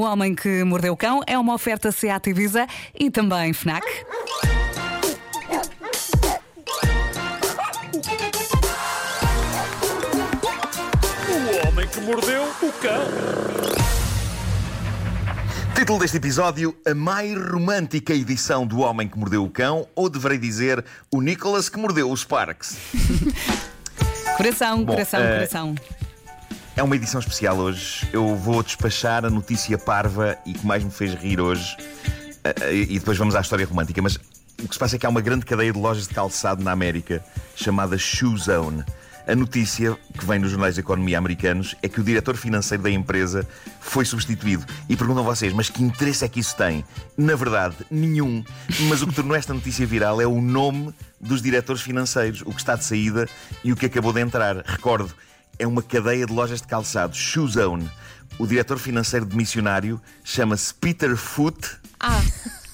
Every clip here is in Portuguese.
O Homem que Mordeu o Cão é uma oferta Seat Ibiza e também FNAC. O homem que mordeu o cão. Título deste episódio: A mais romântica edição do Homem que Mordeu o Cão, ou deverei dizer, o Nicholas que mordeu os Sparks. Coração, Bom, coração, eh, coração. É uma edição especial hoje. Eu vou despachar a notícia parva e que mais me fez rir hoje. Eh, eh, E depois vamos à história romântica. Mas o que se passa é que há uma grande cadeia de lojas de calçado na América chamada Shoe Zone. A notícia que vem nos jornais de economia americanos é que o diretor financeiro da empresa foi substituído. E perguntam vocês, mas que interesse é que isso tem? Na verdade, nenhum. Mas o que tornou esta notícia viral é o nome dos diretores financeiros, o que está de saída e o que acabou de entrar. Recordo, é uma cadeia de lojas de calçados, Shoe Zone. O diretor financeiro de missionário chama-se Peter Foot. Ah,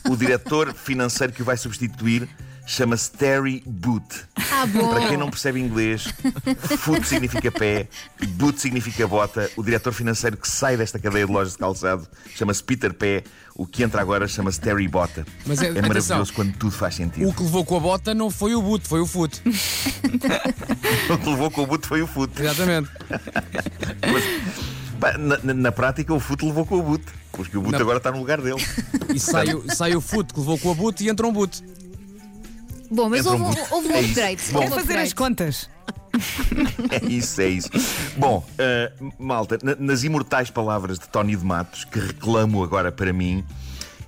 O diretor financeiro que o vai substituir chama-se Terry Boot. ah bom. Para quem não percebe inglês, foot significa pé, boot significa bota. O diretor financeiro que sai desta cadeia de lojas de calçado chama-se Peter Pé. O que entra agora chama-se Terry Bota. Mas é- é atenção. maravilhoso quando tudo faz sentido. O que levou com a bota não foi o boot, foi o foot. O que levou com o boot foi o foot. Exatamente. Pá, Na, na- na prática, o foot levou com o boot. Porque o boot Na- agora está no lugar dele. E sai, o- sai o foot que levou com a boot e entra um boot. Bom, mas Entra um houve, houve um É isso. upgrade. Bom. houve É fazer as contas. É isso, é isso. Bom, eh, malta, na- nas imortais palavras de Tony de Matos, que reclamo agora para mim,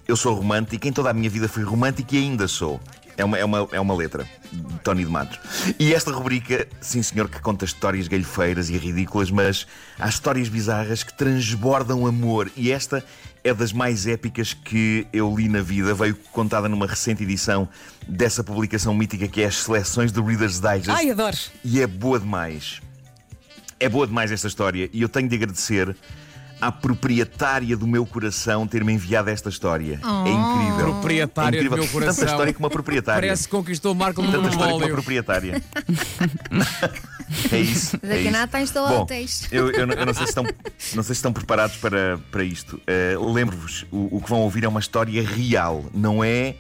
eu sou romântico, em toda a minha vida fui romântico e ainda sou. É uma, é uma, é uma letra de Tony de Matos. E esta rubrica, sim senhor, que conta histórias galhofeiras e ridículas, mas há histórias bizarras que transbordam amor. E esta é das mais épicas que eu li na vida. Veio contada numa recente edição dessa publicação mítica que é as seleções do Reader's Digest. Ai, adoro. E é boa demais. É boa demais esta história e eu tenho de agradecer à proprietária do meu coração ter-me enviado esta história. É incrível. Proprietária é incrível. do meu coração. Tanta história como uma proprietária. Parece que conquistou o Marco no Tanta história como uma proprietária. é isso. Daqui é a nada está instalado Bom, o texto. Eu, eu não- eu não sei se estão, não sei se estão preparados para, para isto. Uh, Lembro-vos, o, o que vão ouvir é uma história real, não é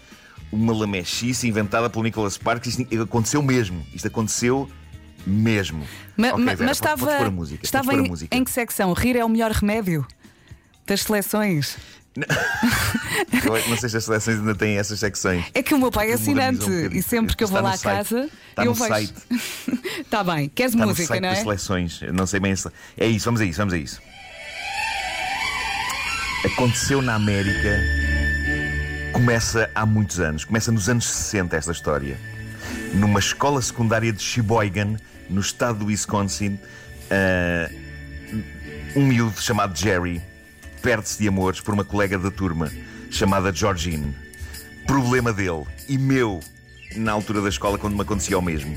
uma lamechice inventada pelo Nicholas Sparks. Isto aconteceu mesmo. Isto aconteceu mesmo. Ma- Ok, ma- Vera, mas estava, música, estava em, em que secção? Rir é o melhor remédio das seleções. Não sei se as seleções ainda têm essas secções. É que o meu pai é assinante um e sempre que eu vou lá no à casa Está eu no vejo. site. Está bem, queres Está no música, site não das é? seleções. Eu não sei bem se. É isso, vamos a isso, vamos a isso. Aconteceu na América. Começa há muitos anos. Começa nos anos 60 esta história. Numa escola secundária de Sheboygan, no estado do Wisconsin, ah, um miúdo chamado Jerry perde-se de amores por uma colega da turma chamada Georgine. Problema dele e meu na altura da escola quando me acontecia o mesmo.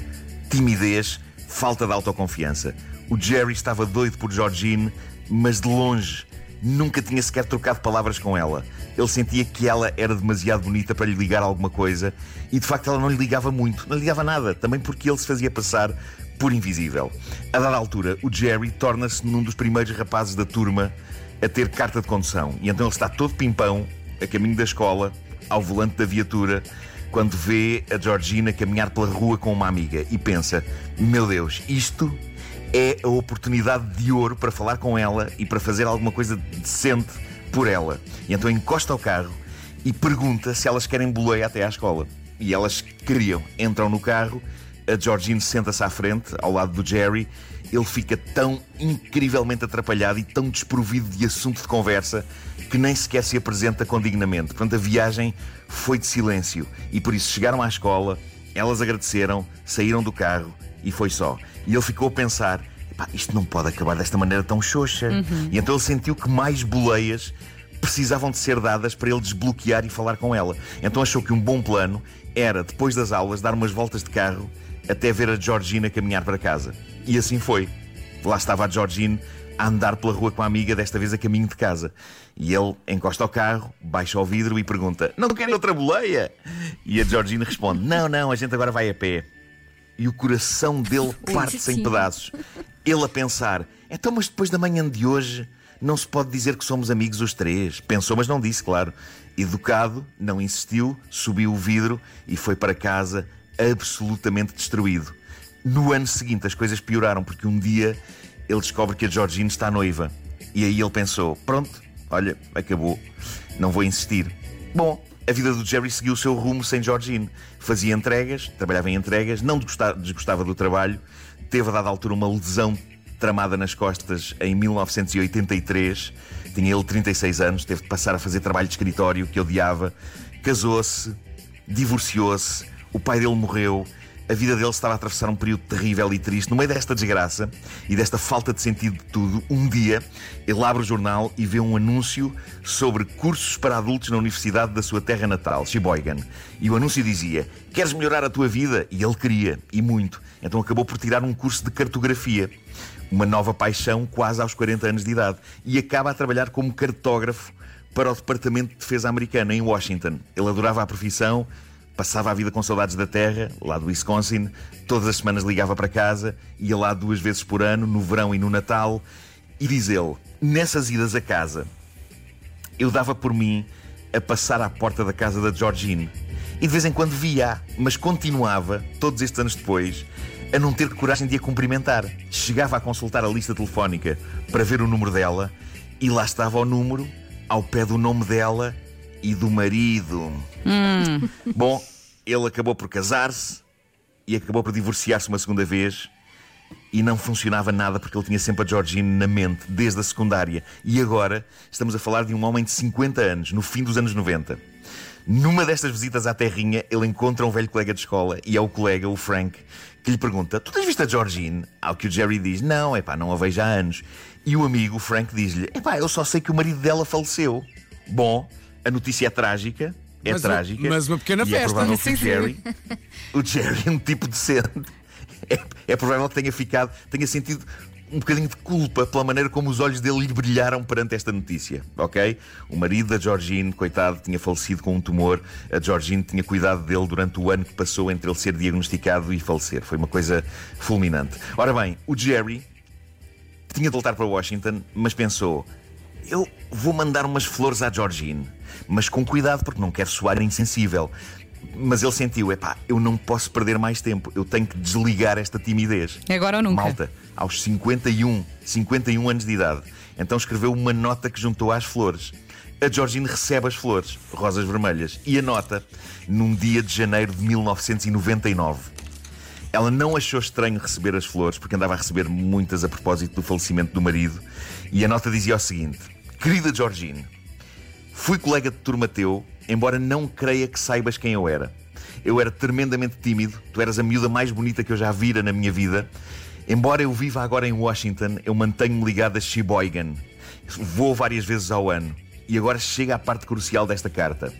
Timidez, falta de autoconfiança. O Jerry estava doido por Georgine, mas de longe nunca tinha sequer trocado palavras com ela. Ele sentia que ela era demasiado bonita para lhe ligar alguma coisa e de facto ela não lhe ligava muito, não lhe ligava nada, também porque ele se fazia passar por invisível. A dada altura, o Jerry torna-se num dos primeiros rapazes da turma a ter carta de condução e então ele está todo pimpão a caminho da escola, ao volante da viatura, quando vê a Georgina caminhar pela rua com uma amiga e pensa: Meu Deus, isto é a oportunidade de ouro para falar com ela e para fazer alguma coisa decente por ela. E então encosta ao carro e pergunta se elas querem boleia até à escola. E elas queriam. Entram no carro, a Georgine senta-se à frente, ao lado do Jerry. Ele fica tão incrivelmente atrapalhado e tão desprovido de assunto de conversa que nem sequer se apresenta condignamente. Portanto, a viagem foi de silêncio e por isso chegaram à escola, elas agradeceram, saíram do carro e foi só. E ele ficou a pensar: "Epá, isto não pode acabar desta maneira tão xoxa. E então ele sentiu que mais boleias precisavam de ser dadas para ele desbloquear e falar com ela. Então achou que um bom plano era, depois das aulas, dar umas voltas de carro até ver a Georgina caminhar para casa. E assim foi. Lá estava a Georgine a andar pela rua com a amiga, desta vez a caminho de casa. E ele encosta ao carro, baixa o vidro e pergunta: Não querem outra boleia? E a Georgina responde: Não, não, a gente agora vai a pé. E o coração dele parte-se em pedaços. Ele a pensar: Então, mas depois da manhã de hoje, Não se pode dizer que somos amigos os três. Pensou, mas não disse, claro. Educado, não insistiu, subiu o vidro e foi para casa absolutamente destruído. No ano seguinte as coisas pioraram porque um dia ele descobre que a Georgine está noiva. E aí ele pensou: pronto, olha, acabou, não vou insistir. Bom, a vida do Jerry seguiu o seu rumo sem Georgine. Fazia entregas, trabalhava em entregas, não desgostava do trabalho, teve a dada altura uma lesão tramada nas costas em 1983. Tinha ele 36 anos, teve de passar a fazer trabalho de escritório que odiava. Casou-se, divorciou-se, o pai dele morreu. A vida dele estava a atravessar um período terrível e triste. No meio desta desgraça e desta falta de sentido de tudo, um dia ele abre o jornal e vê um anúncio sobre cursos para adultos na universidade da sua terra natal, Sheboygan. E o anúncio dizia: Queres melhorar a tua vida? E ele queria, e muito. Então acabou por tirar um curso de cartografia uma nova paixão quase aos 40 anos de idade e acaba a trabalhar como cartógrafo para o Departamento de Defesa americano em Washington. Ele adorava a profissão, passava a vida com saudades da terra, lá do Wisconsin, todas as semanas ligava para casa, ia lá duas vezes por ano, no verão e no Natal, e diz ele: nessas idas a casa, eu dava por mim a passar à porta da casa da Georgine. E de vez em quando via, mas continuava, todos estes anos depois, a não ter coragem de a cumprimentar. Chegava a consultar a lista telefónica para ver o número dela e lá estava o número ao pé do nome dela e do marido. Hum. Bom, ele acabou por casar-se e acabou por divorciar-se uma segunda vez e não funcionava nada porque ele tinha sempre a Georgine na mente, desde a secundária. E agora estamos a falar de um homem de 50 anos, no fim dos anos 90. Numa destas visitas à terrinha, ele encontra um velho colega de escola e é o colega, o Frank, que lhe pergunta: Tu tens visto a Georgine? Ao que o Jerry diz: Não, é pá, não a vejo há anos. E o amigo, o Frank, diz-lhe: É pá, eu só sei que o marido dela faleceu. Bom, a notícia é trágica. É mas trágica. mas uma pequena e festa. É provável que o. Jerry, o Jerry é um tipo decente. É, é provável que tenha ficado, tenha sentido um bocadinho de culpa pela maneira como os olhos dele lhe brilharam perante esta notícia, ok? O marido da Georgine, coitado, tinha falecido com um tumor. A Georgine tinha cuidado dele durante o ano que passou entre ele ser diagnosticado e falecer. Foi uma coisa fulminante. Ora bem, o Jerry tinha de voltar para Washington, mas pensou: eu vou mandar umas flores à Georgine, mas com cuidado porque não quero soar insensível. Mas ele sentiu: epá, eu não posso perder mais tempo, eu tenho que desligar esta timidez. Agora ou nunca. Malta, aos 51, 51 anos de idade. Então escreveu uma nota que juntou às flores. A Georgine recebe as flores, rosas vermelhas, e a nota num dia de janeiro de 1999. Ela não achou estranho receber as flores, porque andava a receber muitas a propósito do falecimento do marido, e a nota dizia o seguinte: Querida Georgine, fui colega de turma teu, embora não creia que saibas quem eu era. Eu era tremendamente tímido, tu eras a miúda mais bonita que eu já vira na minha vida. Embora eu viva agora em Washington, eu mantenho-me ligado a Sheboygan. Vou várias vezes ao ano. E agora chega a parte crucial desta carta.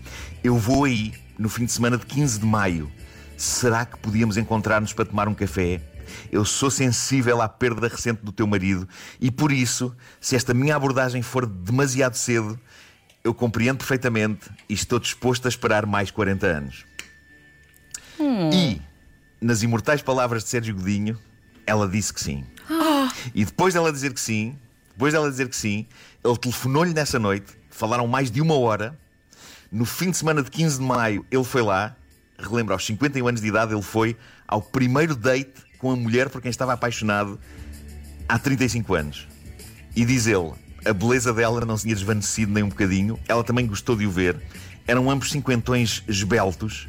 Eu vou aí no fim de semana de 15 de maio. Será que podíamos encontrar-nos para tomar um café? Eu sou sensível à perda recente do teu marido e por isso, se esta minha abordagem for demasiado cedo, eu compreendo perfeitamente e estou disposto a esperar mais 40 anos. E, nas imortais palavras de Sérgio Godinho, ela disse que sim. E depois dela dizer que sim, depois dela dizer que sim, ele telefonou-lhe nessa noite, falaram mais de uma hora. No fim de semana de 15 de maio, ele foi lá, relembro, aos 51 anos de idade, ele foi ao primeiro date com a mulher por quem estava apaixonado há 35 anos. E diz ele, a beleza dela não se tinha desvanecido nem um bocadinho, ela também gostou de o ver. Eram ambos cinquentões esbeltos.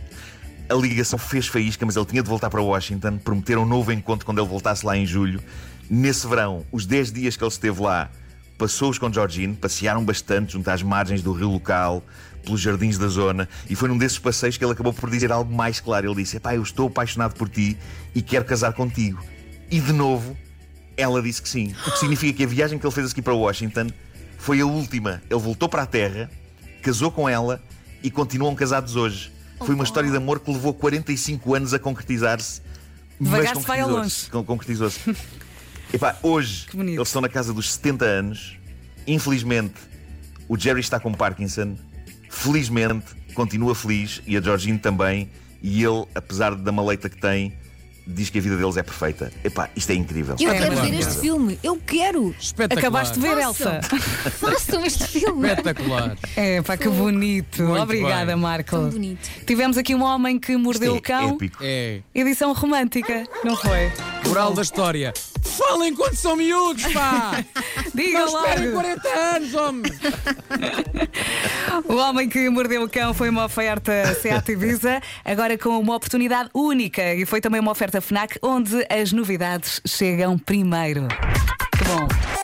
A ligação fez faísca, mas ele tinha de voltar para Washington. Prometeram um novo encontro quando ele voltasse lá em julho. Nesse verão, os 10 dias que ele esteve lá, passou-os com Georgine, passearam bastante junto às margens do rio local, pelos jardins da zona, e foi num desses passeios que ele acabou por dizer algo mais claro. Ele disse: Epá, eu estou apaixonado por ti e quero casar contigo. E de novo, ela disse que sim. O que significa que a viagem que ele fez aqui para Washington foi a última. Ele voltou para a Terra, casou com ela e continuam casados hoje. Foi uma história de amor que levou 45 anos a concretizar-se. mas vai concretizou-se. Con- Concretizou-se. Epá, hoje eles estão na casa dos 70 anos. Infelizmente, o Jerry está com Parkinson. Felizmente, continua feliz e a Georgine também. E ele, apesar da maleita que tem, diz que a vida deles é perfeita. Epá, isto é incrível. Eu É quero ver este filme. Eu quero. Espetacular. Acabaste de ver, Façam. Elsa. Façam este filme. Espetacular. É, pá, que bonito. Muito Obrigada, bem. Marco. Tão bonito. Tivemos aqui um homem que mordeu é o cão. épico. É. Edição romântica, não foi? Moral da história. Falem quando são miúdos, pá! Diga Não esperem logo. 40 anos, homem! O homem que mordeu o cão foi uma oferta Seat Ibiza, agora com uma oportunidade única e foi também uma oferta FNAC onde as novidades chegam primeiro. Que bom.